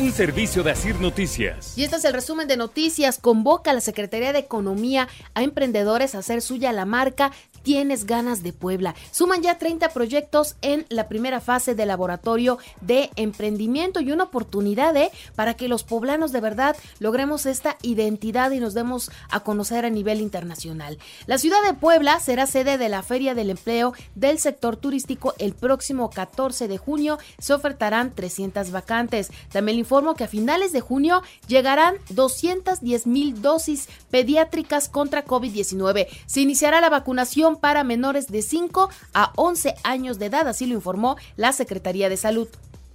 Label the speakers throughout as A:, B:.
A: Un servicio de Asir Noticias.
B: Y este es el resumen de noticias. Convoca a la Secretaría de Economía a emprendedores a hacer suya la marca Tienes ganas de Puebla. Suman ya 30 proyectos en la primera fase del laboratorio de emprendimiento y una oportunidad ¿eh? para que los poblanos de verdad logremos esta identidad y nos demos a conocer a nivel internacional. La ciudad de Puebla será sede de la Feria del Empleo del sector turístico el próximo 14 de junio. Se ofertarán 300 vacantes. También informo que a finales de junio llegarán 210 mil dosis pediátricas contra COVID-19. Se iniciará la vacunación para menores de 5 a 11 años de edad, así lo informó la Secretaría de Salud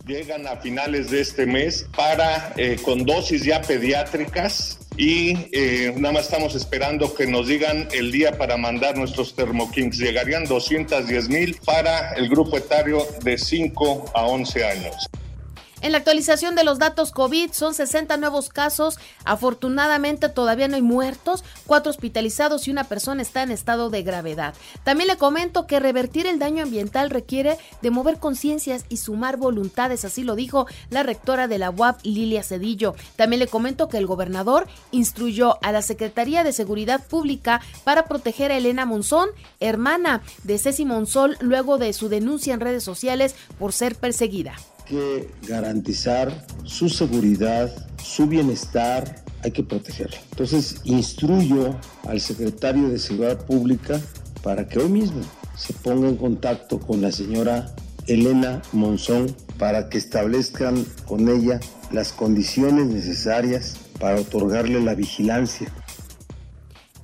C: llegan a finales de este mes para eh, con dosis ya pediátricas y eh, nada más estamos esperando que nos digan el día para mandar nuestros termokings. Llegarían 210 mil para el grupo etario de 5 a 11 años.
B: En la actualización de los datos COVID son 60 nuevos casos. Afortunadamente todavía no hay muertos, cuatro hospitalizados y una persona está en estado de gravedad. También le comento que revertir el daño ambiental requiere de mover conciencias y sumar voluntades, así lo dijo la rectora de la UAP, Lilia Cedillo. También le comento que el gobernador instruyó a la Secretaría de Seguridad Pública para proteger a Elena Monzón, hermana de Ceci Monzón, luego de su denuncia en redes sociales por ser perseguida
D: que garantizar su seguridad, su bienestar, hay que protegerla. Entonces, instruyo al secretario de Seguridad Pública para que hoy mismo se ponga en contacto con la señora Elena Monzón para que establezcan con ella las condiciones necesarias para otorgarle la vigilancia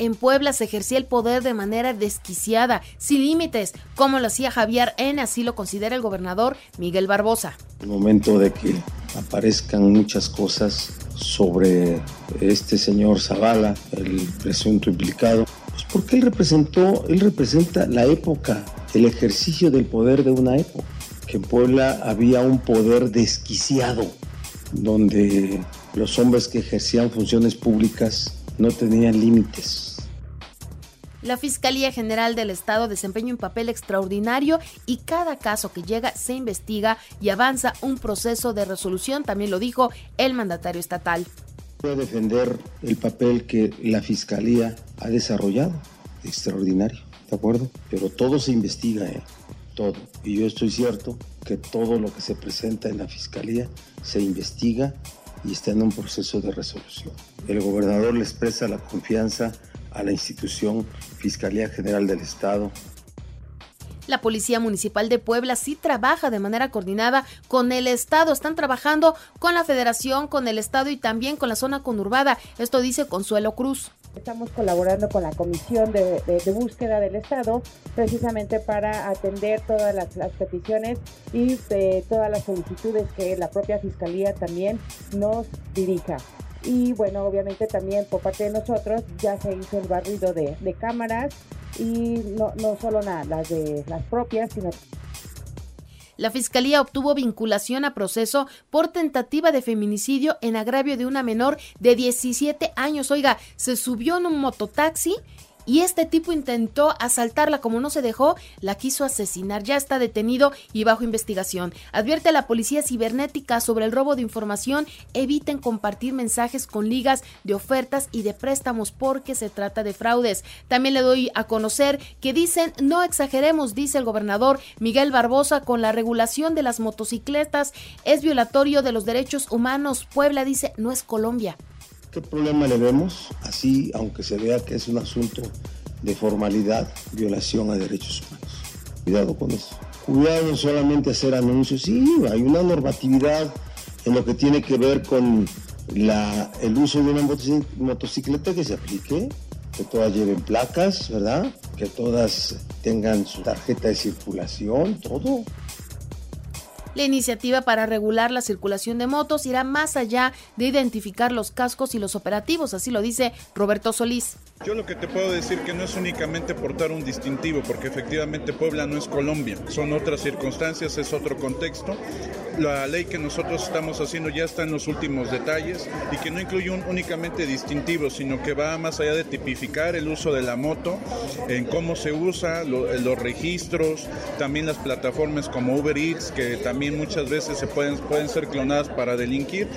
B: en Puebla se ejercía el poder de manera desquiciada, sin límites, como lo hacía Javier N., así lo considera el gobernador Miguel Barbosa.
D: El momento de que aparezcan muchas cosas sobre este señor Zavala, el presunto implicado, pues porque él representó, él representa la época, el ejercicio del poder de una época, que en Puebla había un poder desquiciado, donde los hombres que ejercían funciones públicas no tenían límites
B: la Fiscalía General del Estado desempeña un papel extraordinario y cada caso que llega se investiga y avanza un proceso de resolución, también lo dijo el mandatario estatal.
D: Voy a defender el papel que la Fiscalía ha desarrollado, extraordinario, ¿de acuerdo? Pero todo se investiga, ¿eh? todo. Y yo estoy cierto que todo lo que se presenta en la Fiscalía se investiga y está en un proceso de resolución. El gobernador le expresa la confianza a la institución Fiscalía General del Estado.
B: La Policía Municipal de Puebla sí trabaja de manera coordinada con el Estado. Están trabajando con la Federación, con el Estado y también con la zona conurbada. Esto dice Consuelo Cruz.
E: Estamos colaborando con la Comisión de, Búsqueda del Estado precisamente para atender todas las, peticiones y eh, todas las solicitudes que la propia Fiscalía también nos dirija y bueno, obviamente también por parte de nosotros ya se hizo el barrido de, cámaras y no, no solo nada, las de las propias, sino
B: la Fiscalía obtuvo vinculación a proceso por tentativa de feminicidio en agravio de una menor de 17 años. Oiga, se subió en un mototaxi y este tipo intentó asaltarla como no se dejó, la quiso asesinar. Ya está detenido y bajo investigación. Advierte a la policía cibernética sobre el robo de información. Eviten compartir mensajes con ligas de ofertas y de préstamos porque se trata de fraudes. También le doy a conocer que dicen no exageremos, dice el gobernador Miguel Barbosa, con la regulación de las motocicletas es violatorio de los derechos humanos. Puebla dice no es Colombia.
D: ¿Qué problema le vemos? Así, aunque se vea que es un asunto de formalidad, violación a derechos humanos. Cuidado con eso. Cuidado solamente hacer anuncios. Sí, hay una normatividad en lo que tiene que ver con la, el uso de una motocicleta que se aplique, que todas lleven placas, ¿verdad? Que todas tengan su tarjeta de circulación, todo.
B: La iniciativa para regular la circulación de motos irá más allá de identificar los cascos y los operativos, así lo dice Roberto Solís.
F: Yo lo que te puedo decir que no es únicamente portar un distintivo, porque efectivamente Puebla no es Colombia, son otras circunstancias, es otro contexto. la ley que nosotros estamos haciendo ya está en los últimos detalles y que no incluye un únicamente distintivo, sino que va más allá de tipificar el uso de la moto, en cómo se usa, los registros, también las plataformas como Uber Eats, que también muchas veces se pueden, pueden ser clonadas para delinquir.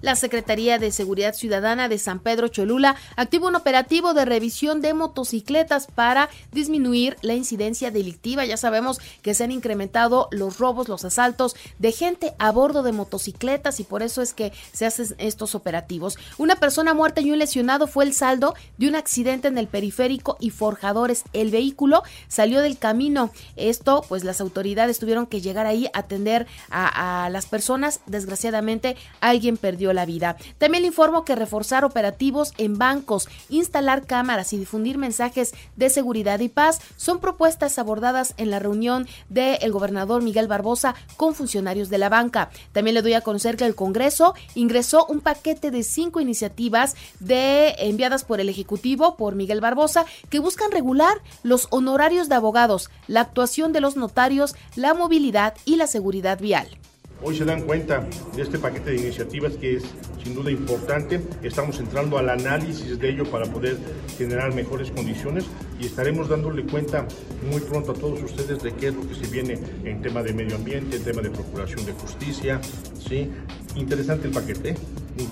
B: La Secretaría de Seguridad Ciudadana de San Pedro Cholula activa un operativo de revisión de motocicletas para disminuir la incidencia delictiva. Ya sabemos que se han incrementado los robos, los asaltos de gente a bordo de motocicletas y por eso es que se hacen estos operativos. Una persona muerta y un lesionado fue el saldo de un accidente en el periférico y forjadores. El vehículo salió del camino. Esto, pues las autoridades tuvieron que llegar ahí a atender a, a las personas. Desgraciadamente, alguien perdió la vida. También le informo que reforzar operativos en bancos, instalar cámaras y difundir mensajes de seguridad y paz son propuestas abordadas en la reunión del gobernador Miguel Barbosa con funcionarios de la banca. También le doy a conocer que el Congreso ingresó un paquete de cinco iniciativas de enviadas por el Ejecutivo por Miguel Barbosa que buscan regular los honorarios de abogados, la actuación de los notarios, la movilidad y la seguridad vial.
G: Hoy se dan cuenta de este paquete de iniciativas que es sin duda importante. Estamos entrando al análisis de ello para poder generar mejores condiciones y estaremos dándole cuenta muy pronto a todos ustedes de qué es lo que se viene en tema de medio ambiente, en tema de procuración de justicia. ¿sí? Interesante el paquete, ¿eh?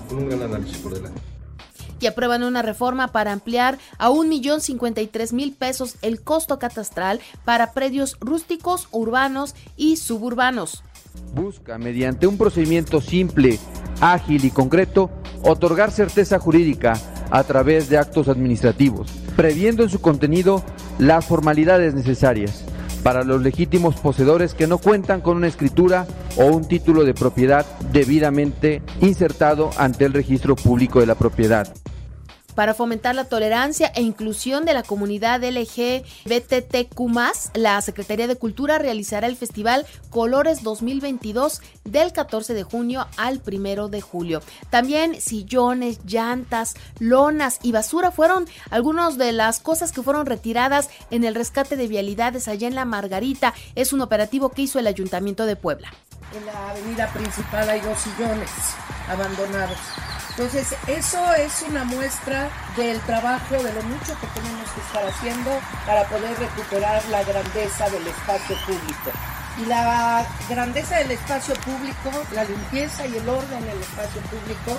G: con un gran análisis por delante
B: y aprueban una reforma para ampliar a un millón cincuenta y tres mil pesos el costo catastral para predios rústicos, urbanos y suburbanos
H: busca, mediante un procedimiento simple, ágil y concreto, otorgar certeza jurídica a través de actos administrativos, previendo en su contenido las formalidades necesarias para los legítimos poseedores que no cuentan con una escritura o un título de propiedad debidamente insertado ante el registro público de la propiedad
B: para fomentar la tolerancia e inclusión de la comunidad LGBTQ+, la Secretaría de Cultura realizará el Festival Colores 2022 del 14 de junio al 1 de julio. También sillones, llantas, lonas y basura fueron algunas de las cosas que fueron retiradas en el rescate de vialidades allá en La Margarita. Es un operativo que hizo el Ayuntamiento de Puebla.
I: En la avenida principal hay dos sillones abandonados entonces, eso es una muestra del trabajo, de lo mucho que tenemos que estar haciendo para poder recuperar la grandeza del espacio público. Y la grandeza del espacio público, la limpieza y el orden del espacio público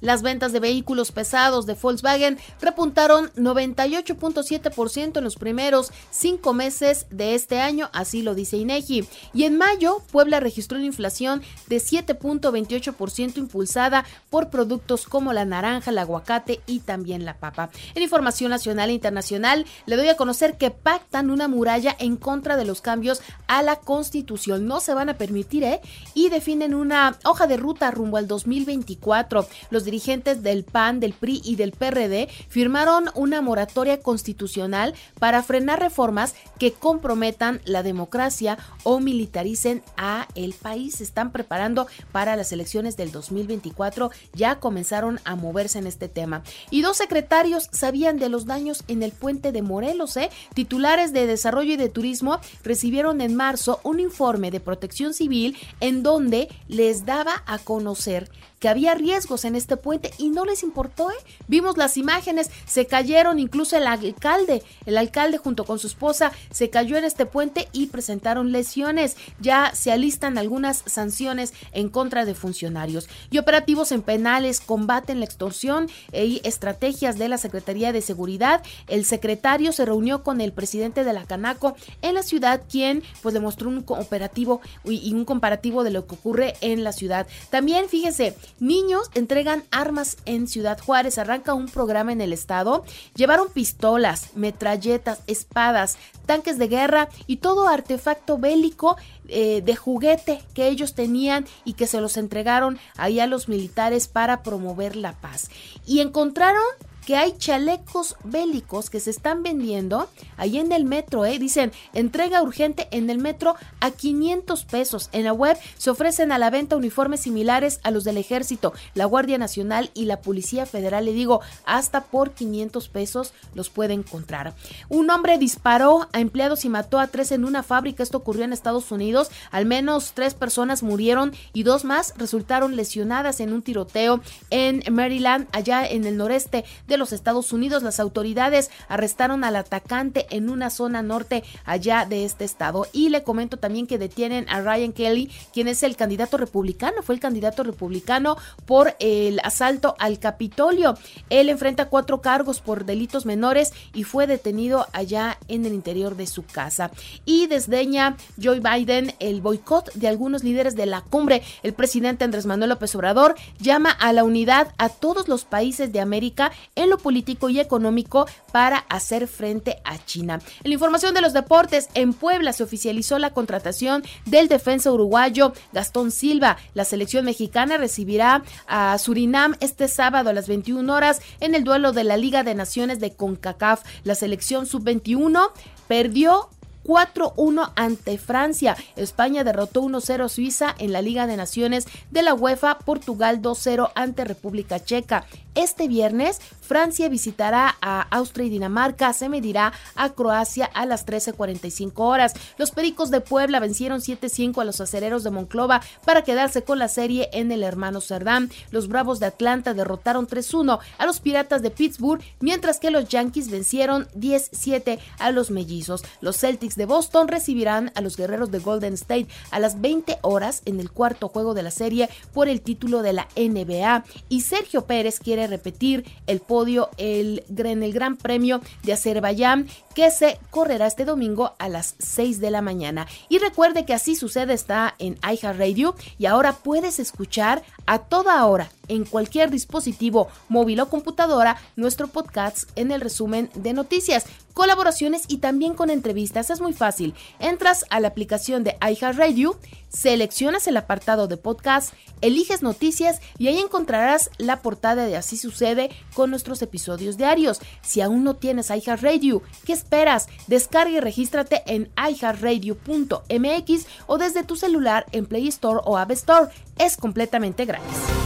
B: las ventas de vehículos pesados de Volkswagen repuntaron 98.7% en los primeros cinco meses de este año, así lo dice INEGI. Y en mayo, Puebla registró una inflación de 7.28% impulsada por productos como la naranja, el aguacate y también la papa. En información nacional e internacional, le doy a conocer que pactan una muralla en contra de los cambios a la Constitución. No se van a permitir, ¿eh? Y definen una hoja de ruta rumbo al 2024. Los dirigentes del PAN, del PRI y del PRD firmaron una moratoria constitucional para frenar reformas que comprometan la democracia o militaricen a el país. Están preparando para las elecciones del 2024. Ya comenzaron a moverse en este tema. Y dos secretarios sabían de los daños en el puente de Morelos. ¿eh? Titulares de Desarrollo y de Turismo recibieron en marzo un informe de protección civil en donde les daba a conocer que había riesgos en este puente y no les importó, ¿eh? Vimos las imágenes, se cayeron, incluso el alcalde, el alcalde junto con su esposa se cayó en este puente y presentaron lesiones. Ya se alistan algunas sanciones en contra de funcionarios. Y operativos en penales combaten la extorsión y estrategias de la Secretaría de Seguridad. El secretario se reunió con el presidente de la Canaco en la ciudad, quien pues le un operativo y un comparativo de lo que ocurre en la ciudad. También fíjese, Niños entregan armas en Ciudad Juárez. Arranca un programa en el estado. Llevaron pistolas, metralletas, espadas, tanques de guerra y todo artefacto bélico eh, de juguete que ellos tenían y que se los entregaron ahí a los militares para promover la paz. Y encontraron que hay chalecos bélicos que se están vendiendo ahí en el metro, ¿eh? Dicen, entrega urgente en el metro a 500 pesos. En la web se ofrecen a la venta uniformes similares a los del ejército, la Guardia Nacional y la Policía Federal. Le digo, hasta por 500 pesos los puede encontrar. Un hombre disparó a empleados y mató a tres en una fábrica. Esto ocurrió en Estados Unidos. Al menos tres personas murieron y dos más resultaron lesionadas en un tiroteo en Maryland, allá en el noreste de los Estados Unidos. Las autoridades arrestaron al atacante en una zona norte allá de este estado. Y le comento también que detienen a Ryan Kelly, quien es el candidato republicano, fue el candidato republicano por el asalto al Capitolio. Él enfrenta cuatro cargos por delitos menores y fue detenido allá en el interior de su casa. Y desdeña Joe Biden el boicot de algunos líderes de la cumbre. El presidente Andrés Manuel López Obrador llama a la unidad a todos los países de América en lo político y económico para hacer frente a China. En la información de los deportes, en Puebla se oficializó la contratación del defensa uruguayo Gastón Silva. La selección mexicana recibirá a Surinam este sábado a las 21 horas en el duelo de la Liga de Naciones de CONCACAF. La selección sub-21 perdió 4-1 ante Francia. España derrotó 1-0 a Suiza en la Liga de Naciones de la UEFA. Portugal 2-0 ante República Checa. Este viernes, Francia visitará a Austria y Dinamarca, se medirá a Croacia a las 13.45 horas. Los Pericos de Puebla vencieron 7-5 a los acereros de Monclova para quedarse con la serie en el hermano Cerdán. Los Bravos de Atlanta derrotaron 3-1 a los Piratas de Pittsburgh, mientras que los Yankees vencieron 10-7 a los Mellizos. Los Celtics de Boston recibirán a los Guerreros de Golden State a las 20 horas en el cuarto juego de la serie por el título de la NBA. Y Sergio Pérez quiere repetir el podio el, en el Gran Premio de Azerbaiyán que se correrá este domingo a las 6 de la mañana. Y recuerde que así sucede está en iHeartRadio y ahora puedes escuchar a toda hora en cualquier dispositivo móvil o computadora nuestro podcast en el resumen de noticias, colaboraciones y también con entrevistas. Es muy fácil. Entras a la aplicación de iHeartRadio, seleccionas el apartado de podcast, eliges noticias y ahí encontrarás la portada de Así sucede con nuestros episodios diarios. Si aún no tienes iHeartRadio, ¿qué esperas? Descarga y regístrate en iHeartRadio.mx o desde tu celular en Play Store o App Store. Es completamente gratis.